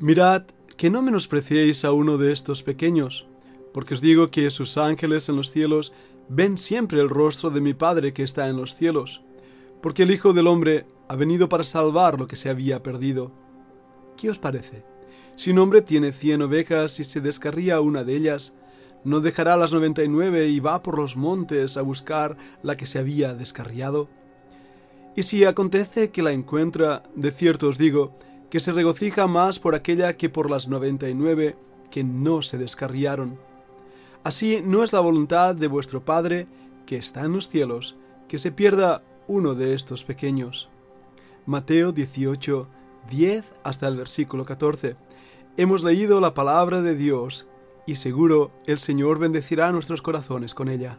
Mirad que no menospreciéis a uno de estos pequeños, porque os digo que sus ángeles en los cielos ven siempre el rostro de mi Padre que está en los cielos, porque el Hijo del Hombre ha venido para salvar lo que se había perdido. ¿Qué os parece? Si un hombre tiene cien ovejas y se descarría una de ellas, ¿no dejará las noventa y nueve y va por los montes a buscar la que se había descarriado? Y si acontece que la encuentra, de cierto os digo, que se regocija más por aquella que por las noventa y nueve que no se descarriaron. Así no es la voluntad de vuestro Padre, que está en los cielos, que se pierda uno de estos pequeños. Mateo 18, 10 hasta el versículo 14. Hemos leído la palabra de Dios y seguro el Señor bendecirá nuestros corazones con ella.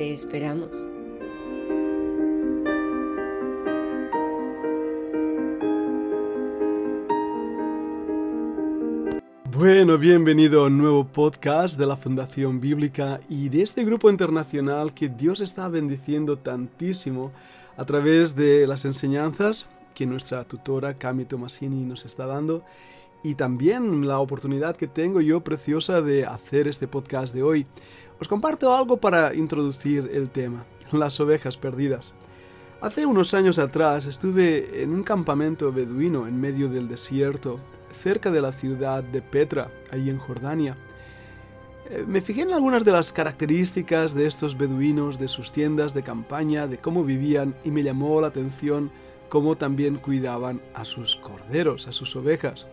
Te esperamos. Bueno, bienvenido a un nuevo podcast de la Fundación Bíblica y de este grupo internacional que Dios está bendiciendo tantísimo a través de las enseñanzas que nuestra tutora Cami Tomasini nos está dando y también la oportunidad que tengo yo preciosa de hacer este podcast de hoy. Os comparto algo para introducir el tema, las ovejas perdidas. Hace unos años atrás estuve en un campamento beduino en medio del desierto, cerca de la ciudad de Petra, ahí en Jordania. Eh, me fijé en algunas de las características de estos beduinos, de sus tiendas de campaña, de cómo vivían y me llamó la atención cómo también cuidaban a sus corderos, a sus ovejas.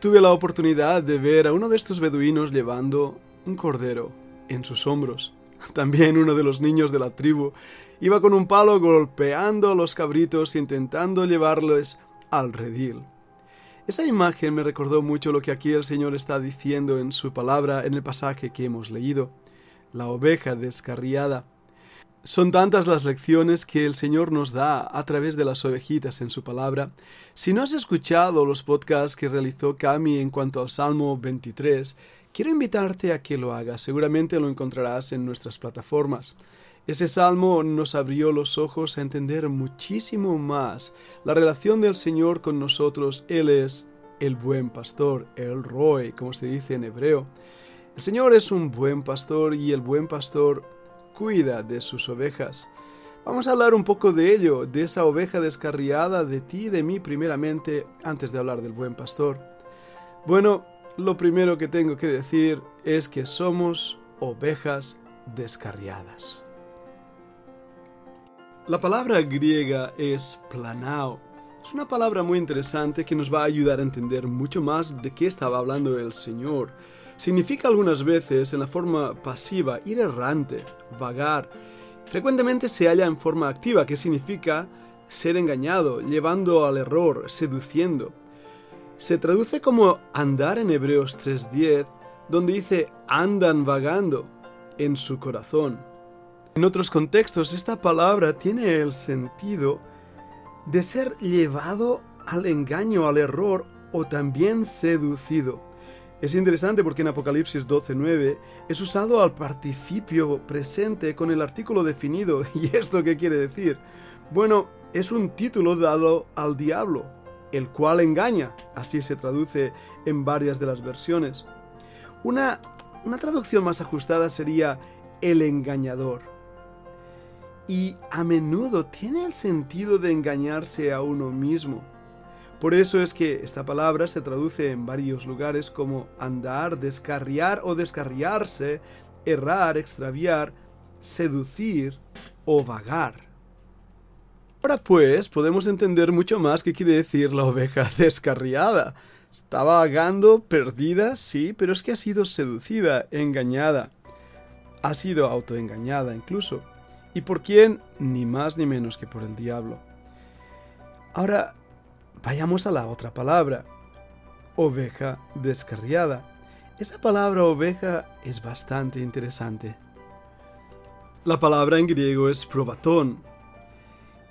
Tuve la oportunidad de ver a uno de estos beduinos llevando un cordero en sus hombros. También uno de los niños de la tribu iba con un palo golpeando a los cabritos intentando llevarlos al redil. Esa imagen me recordó mucho lo que aquí el Señor está diciendo en su palabra en el pasaje que hemos leído. La oveja descarriada. Son tantas las lecciones que el Señor nos da a través de las ovejitas en su palabra. Si no has escuchado los podcasts que realizó Cami en cuanto al Salmo 23, quiero invitarte a que lo hagas. Seguramente lo encontrarás en nuestras plataformas. Ese salmo nos abrió los ojos a entender muchísimo más la relación del Señor con nosotros. Él es el buen pastor, el Roy, como se dice en hebreo. El Señor es un buen pastor y el buen pastor cuida de sus ovejas. Vamos a hablar un poco de ello, de esa oveja descarriada, de ti y de mí primeramente, antes de hablar del buen pastor. Bueno, lo primero que tengo que decir es que somos ovejas descarriadas. La palabra griega es planao. Es una palabra muy interesante que nos va a ayudar a entender mucho más de qué estaba hablando el Señor significa algunas veces en la forma pasiva ir errante, vagar. Frecuentemente se halla en forma activa, que significa ser engañado, llevando al error, seduciendo. Se traduce como andar en Hebreos 3.10, donde dice andan vagando en su corazón. En otros contextos, esta palabra tiene el sentido de ser llevado al engaño, al error o también seducido. Es interesante porque en Apocalipsis 12:9 es usado al participio presente con el artículo definido. ¿Y esto qué quiere decir? Bueno, es un título dado al diablo, el cual engaña, así se traduce en varias de las versiones. Una, una traducción más ajustada sería el engañador. Y a menudo tiene el sentido de engañarse a uno mismo. Por eso es que esta palabra se traduce en varios lugares como andar, descarriar o descarriarse, errar, extraviar, seducir o vagar. Ahora pues podemos entender mucho más qué quiere decir la oveja descarriada. Está vagando, perdida, sí, pero es que ha sido seducida, engañada. Ha sido autoengañada incluso. ¿Y por quién? Ni más ni menos que por el diablo. Ahora, vayamos a la otra palabra, oveja descarriada. Esa palabra oveja es bastante interesante. La palabra en griego es probatón.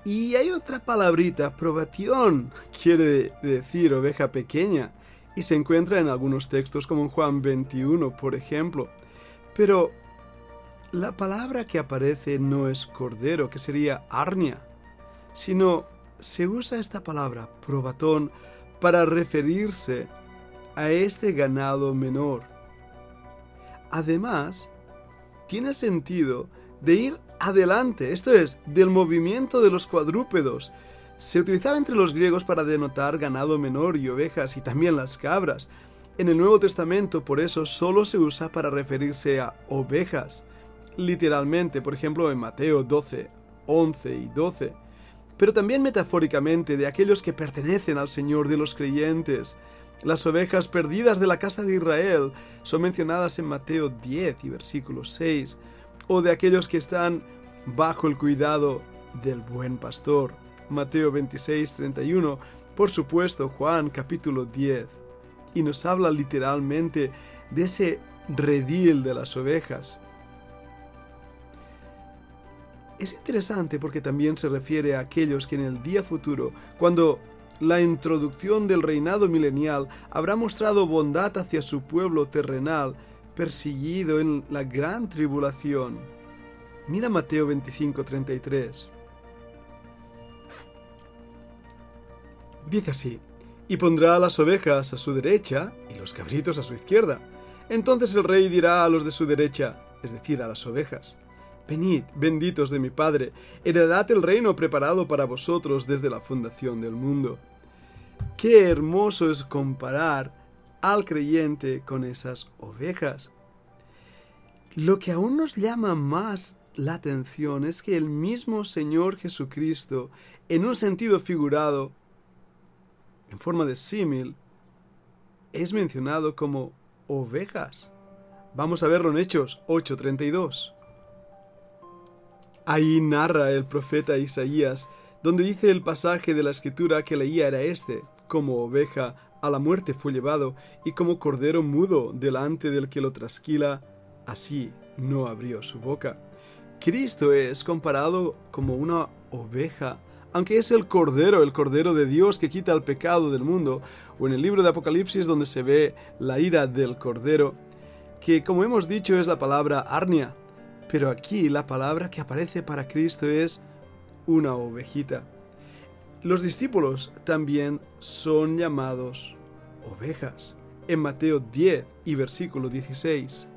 Y hay otra palabrita, probatión, quiere decir oveja pequeña, y se encuentra en algunos textos como en Juan 21, por ejemplo. Pero la palabra que aparece no es cordero, que sería arnia, sino se usa esta palabra, probatón, para referirse a este ganado menor. Además, tiene sentido de ir adelante, esto es, del movimiento de los cuadrúpedos. Se utilizaba entre los griegos para denotar ganado menor y ovejas y también las cabras. En el Nuevo Testamento por eso solo se usa para referirse a ovejas. Literalmente, por ejemplo, en Mateo 12, 11 y 12. Pero también metafóricamente de aquellos que pertenecen al Señor de los creyentes. Las ovejas perdidas de la casa de Israel son mencionadas en Mateo 10 y versículo 6, o de aquellos que están bajo el cuidado del buen pastor. Mateo 26, 31, por supuesto Juan capítulo 10, y nos habla literalmente de ese redil de las ovejas. Es interesante porque también se refiere a aquellos que en el día futuro, cuando la introducción del reinado milenial habrá mostrado bondad hacia su pueblo terrenal, perseguido en la gran tribulación. Mira Mateo 25:33. Dice así, y pondrá las ovejas a su derecha y los cabritos a su izquierda. Entonces el rey dirá a los de su derecha, es decir, a las ovejas, Venid, benditos de mi Padre, heredad el reino preparado para vosotros desde la fundación del mundo. Qué hermoso es comparar al creyente con esas ovejas. Lo que aún nos llama más la atención es que el mismo Señor Jesucristo, en un sentido figurado, en forma de símil, es mencionado como ovejas. Vamos a verlo en Hechos 8:32. Ahí narra el profeta Isaías, donde dice el pasaje de la escritura que leía era este, como oveja a la muerte fue llevado, y como cordero mudo delante del que lo trasquila, así no abrió su boca. Cristo es comparado como una oveja, aunque es el Cordero, el Cordero de Dios que quita el pecado del mundo, o en el libro de Apocalipsis donde se ve la ira del Cordero, que como hemos dicho es la palabra arnia, pero aquí la palabra que aparece para Cristo es una ovejita. Los discípulos también son llamados ovejas. En Mateo 10 y versículo 16.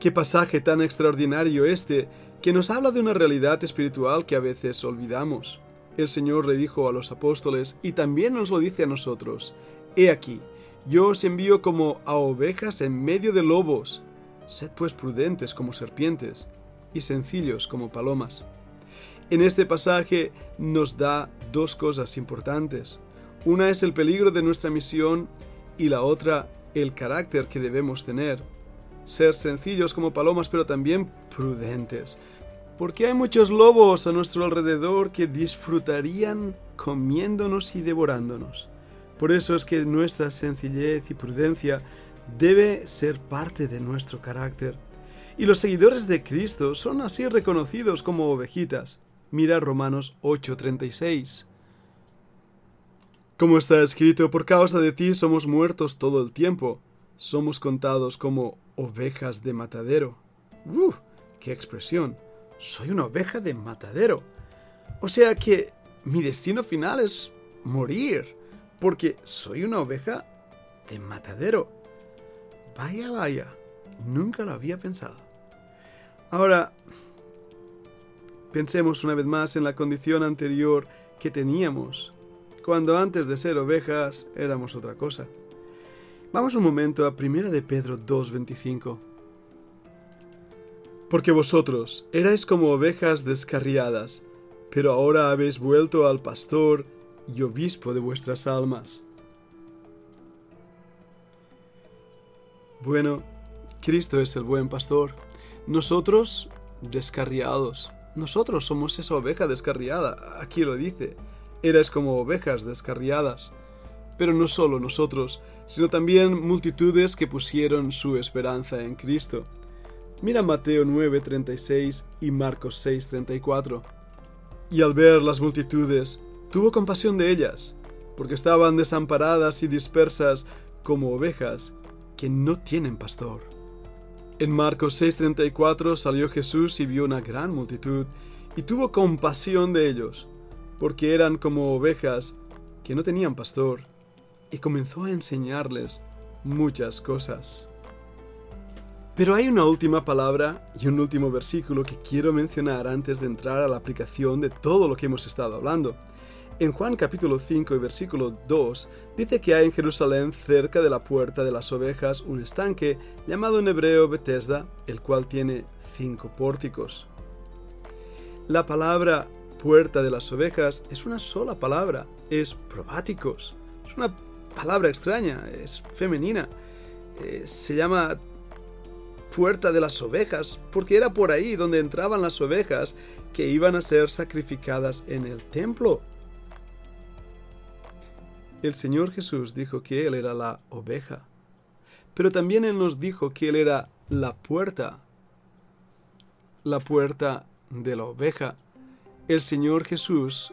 Qué pasaje tan extraordinario este, que nos habla de una realidad espiritual que a veces olvidamos. El Señor le dijo a los apóstoles y también nos lo dice a nosotros, He aquí, yo os envío como a ovejas en medio de lobos. Sed pues prudentes como serpientes y sencillos como palomas. En este pasaje nos da dos cosas importantes. Una es el peligro de nuestra misión y la otra el carácter que debemos tener ser sencillos como palomas, pero también prudentes. Porque hay muchos lobos a nuestro alrededor que disfrutarían comiéndonos y devorándonos. Por eso es que nuestra sencillez y prudencia debe ser parte de nuestro carácter. Y los seguidores de Cristo son así reconocidos como ovejitas. Mira Romanos 8:36. Como está escrito, por causa de ti somos muertos todo el tiempo. Somos contados como ovejas de matadero. ¡Uh! ¡Qué expresión! Soy una oveja de matadero. O sea que mi destino final es morir, porque soy una oveja de matadero. Vaya, vaya, nunca lo había pensado. Ahora, pensemos una vez más en la condición anterior que teníamos, cuando antes de ser ovejas éramos otra cosa. Vamos un momento a 1 de Pedro 2.25. Porque vosotros erais como ovejas descarriadas, pero ahora habéis vuelto al pastor y obispo de vuestras almas. Bueno, Cristo es el buen pastor, nosotros descarriados, nosotros somos esa oveja descarriada, aquí lo dice. Eres como ovejas descarriadas. Pero no solo nosotros, sino también multitudes que pusieron su esperanza en Cristo. Mira Mateo 9:36 y Marcos 6:34. Y al ver las multitudes, tuvo compasión de ellas, porque estaban desamparadas y dispersas como ovejas que no tienen pastor. En Marcos 6:34 salió Jesús y vio una gran multitud, y tuvo compasión de ellos, porque eran como ovejas que no tenían pastor y comenzó a enseñarles muchas cosas. Pero hay una última palabra y un último versículo que quiero mencionar antes de entrar a la aplicación de todo lo que hemos estado hablando. En Juan capítulo 5 y versículo 2 dice que hay en Jerusalén cerca de la puerta de las ovejas un estanque llamado en hebreo Bethesda, el cual tiene cinco pórticos. La palabra puerta de las ovejas es una sola palabra, es probáticos. Es una palabra extraña, es femenina. Eh, se llama puerta de las ovejas, porque era por ahí donde entraban las ovejas que iban a ser sacrificadas en el templo. El Señor Jesús dijo que Él era la oveja, pero también Él nos dijo que Él era la puerta, la puerta de la oveja. El Señor Jesús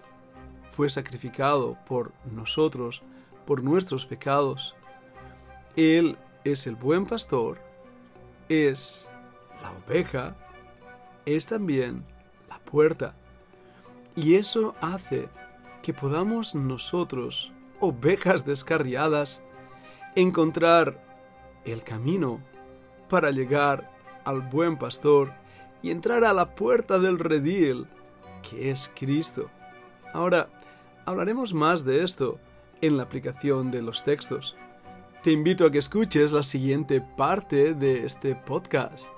fue sacrificado por nosotros por nuestros pecados. Él es el buen pastor, es la oveja, es también la puerta. Y eso hace que podamos nosotros, ovejas descarriadas, encontrar el camino para llegar al buen pastor y entrar a la puerta del redil, que es Cristo. Ahora, hablaremos más de esto en la aplicación de los textos. Te invito a que escuches la siguiente parte de este podcast.